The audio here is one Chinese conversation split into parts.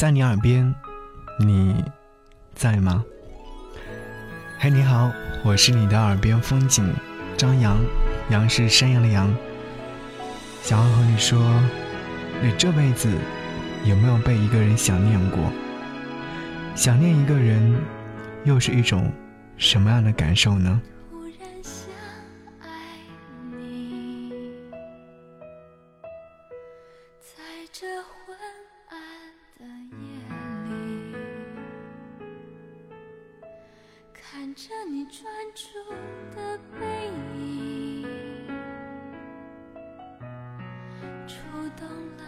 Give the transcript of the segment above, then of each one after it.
在你耳边，你在吗？嘿，你好，我是你的耳边风景张扬，杨是山羊的羊。想要和你说，你这辈子有没有被一个人想念过？想念一个人，又是一种什么样的感受呢？着你专注的背影，触动了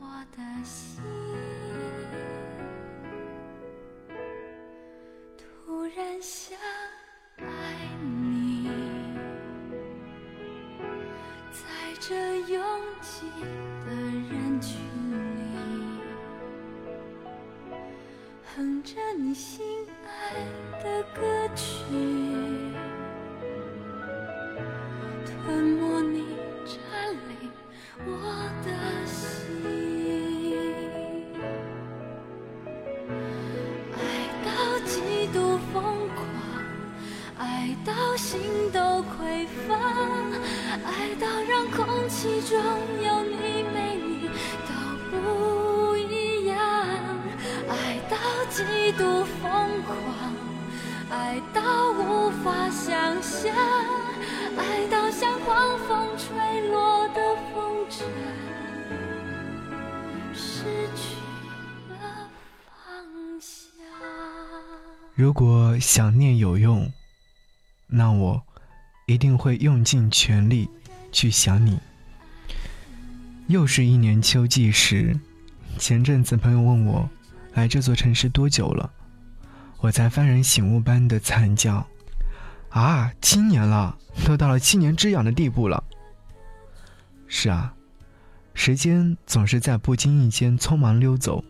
我的心。突然想爱你，在这拥挤的人群里，哼着你心爱。的歌我的心，爱到极度疯狂，爱到心都匮乏，爱到让空气中有你没你都不一样，爱到极度疯狂。爱到无法想象，爱到像狂风吹落如果想念有用，那我一定会用尽全力去想你。又是一年秋季时，前阵子朋友问我，来这座城市多久了？我才幡然醒悟般的惨叫：“啊，七年了，都到了七年之痒的地步了。”是啊，时间总是在不经意间匆忙溜走，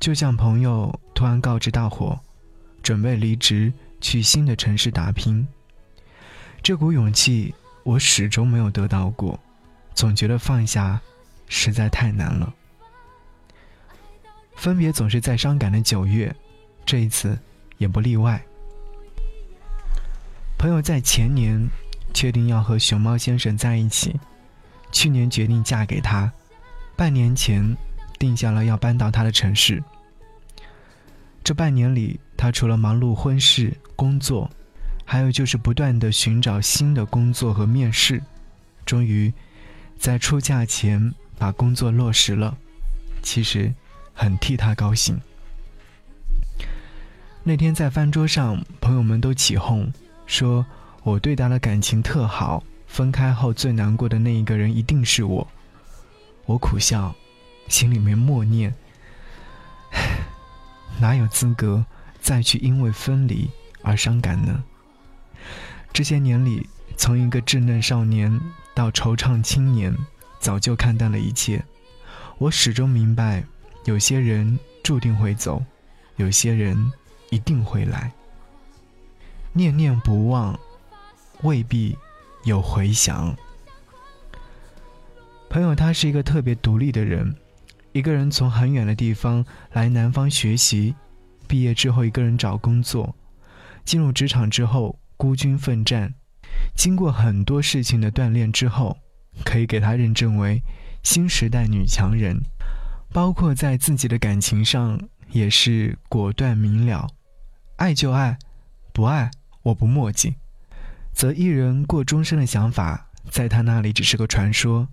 就像朋友突然告知大伙，准备离职去新的城市打拼。这股勇气我始终没有得到过，总觉得放下实在太难了。分别总是在伤感的九月，这一次。也不例外。朋友在前年确定要和熊猫先生在一起，去年决定嫁给他，半年前定下了要搬到他的城市。这半年里，他除了忙碌婚事、工作，还有就是不断的寻找新的工作和面试，终于在出嫁前把工作落实了。其实很替他高兴。那天在饭桌上，朋友们都起哄，说我对他的感情特好，分开后最难过的那一个人一定是我。我苦笑，心里面默念：哪有资格再去因为分离而伤感呢？这些年里，从一个稚嫩少年到惆怅青年，早就看淡了一切。我始终明白，有些人注定会走，有些人。一定会来。念念不忘，未必有回响。朋友他是一个特别独立的人，一个人从很远的地方来南方学习，毕业之后一个人找工作，进入职场之后孤军奋战，经过很多事情的锻炼之后，可以给他认证为新时代女强人，包括在自己的感情上也是果断明了。爱就爱，不爱我不墨迹，则一人过终身的想法，在他那里只是个传说。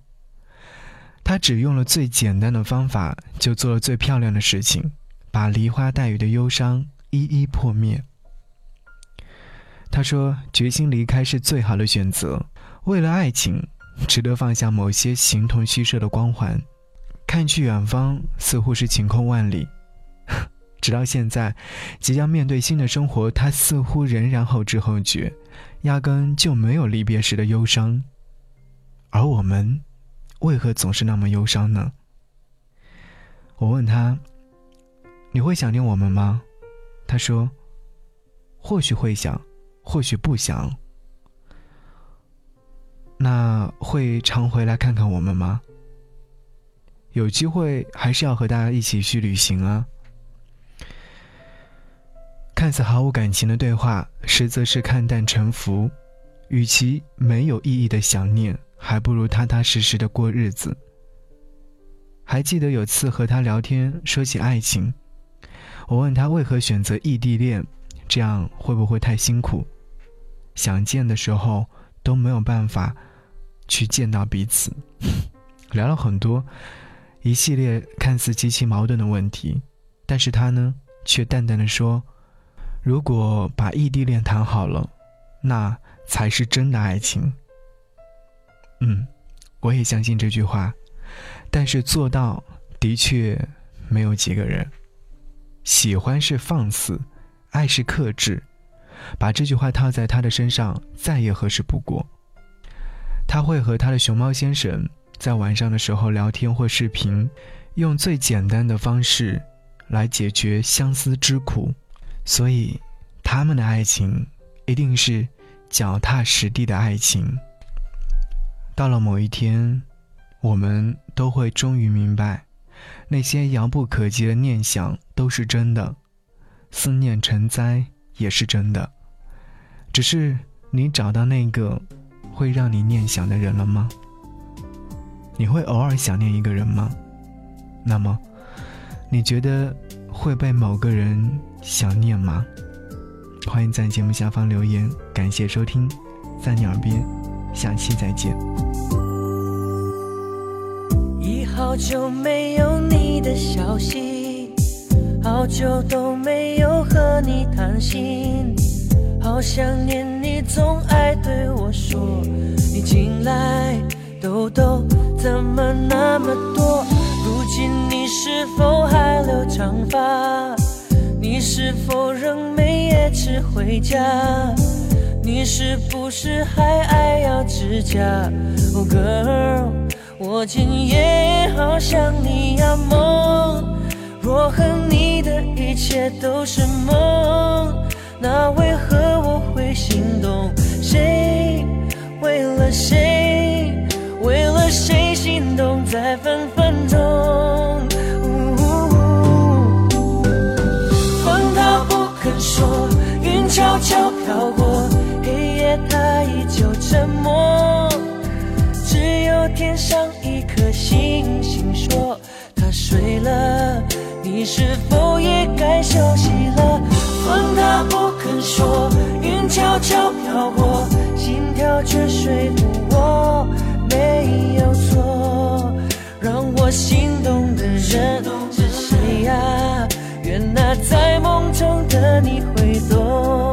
他只用了最简单的方法，就做了最漂亮的事情，把梨花带雨的忧伤一一破灭。他说：“决心离开是最好的选择，为了爱情，值得放下某些形同虚设的光环。看去远方似乎是晴空万里。”直到现在，即将面对新的生活，他似乎仍然后知后觉，压根就没有离别时的忧伤。而我们，为何总是那么忧伤呢？我问他：“你会想念我们吗？”他说：“或许会想，或许不想。”那会常回来看看我们吗？有机会还是要和大家一起去旅行啊。看似毫无感情的对话，实则是看淡沉浮。与其没有意义的想念，还不如踏踏实实的过日子。还记得有次和他聊天，说起爱情，我问他为何选择异地恋，这样会不会太辛苦？想见的时候都没有办法去见到彼此，聊了很多一系列看似极其矛盾的问题，但是他呢，却淡淡的说：“如果把异地恋谈好了，那才是真的爱情。”嗯，我也相信这句话，但是做到的确没有几个人。喜欢是放肆，爱是克制。把这句话套在他的身上，再也合适不过。他会和他的熊猫先生在晚上的时候聊天或视频，用最简单的方式来解决相思之苦，所以他们的爱情一定是脚踏实地的爱情。到了某一天，我们都会终于明白，那些遥不可及的念想都是真的，思念成灾。也是真的，只是你找到那个会让你念想的人了吗？你会偶尔想念一个人吗？那么，你觉得会被某个人想念吗？欢迎在节目下方留言。感谢收听，在你耳边，下期再见。好久没有你的消息。好久都没有和你谈心，好想念你，总爱对我说，你近来痘痘怎么那么多？如今你是否还留长发？你是否仍每夜迟回家？你是不是还爱咬指甲？Oh girl，我今夜好想你呀梦。若和你的一切都是梦，那为何我会心动？谁为了谁，为了谁心动在分分钟？风它不肯说，云悄悄飘过，颗星星说，它睡了。你是否也该休息了？风它不肯说，云悄悄飘过，心跳却说服我没有错。让我心动的人是谁呀？愿那在梦中的你会懂。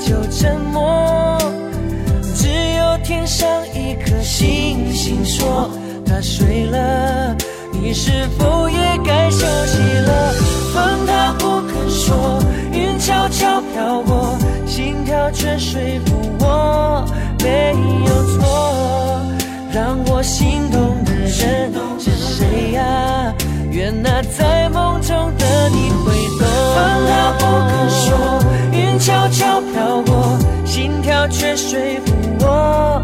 就沉默，只有天上一颗星星说它睡了，你是否也该休息了？风它不肯说，云悄悄飘过，心跳却说服我没有错。让我心动的人是谁呀？愿那在梦中的你会懂。风它不肯说，悄悄飘过，心跳却说服我。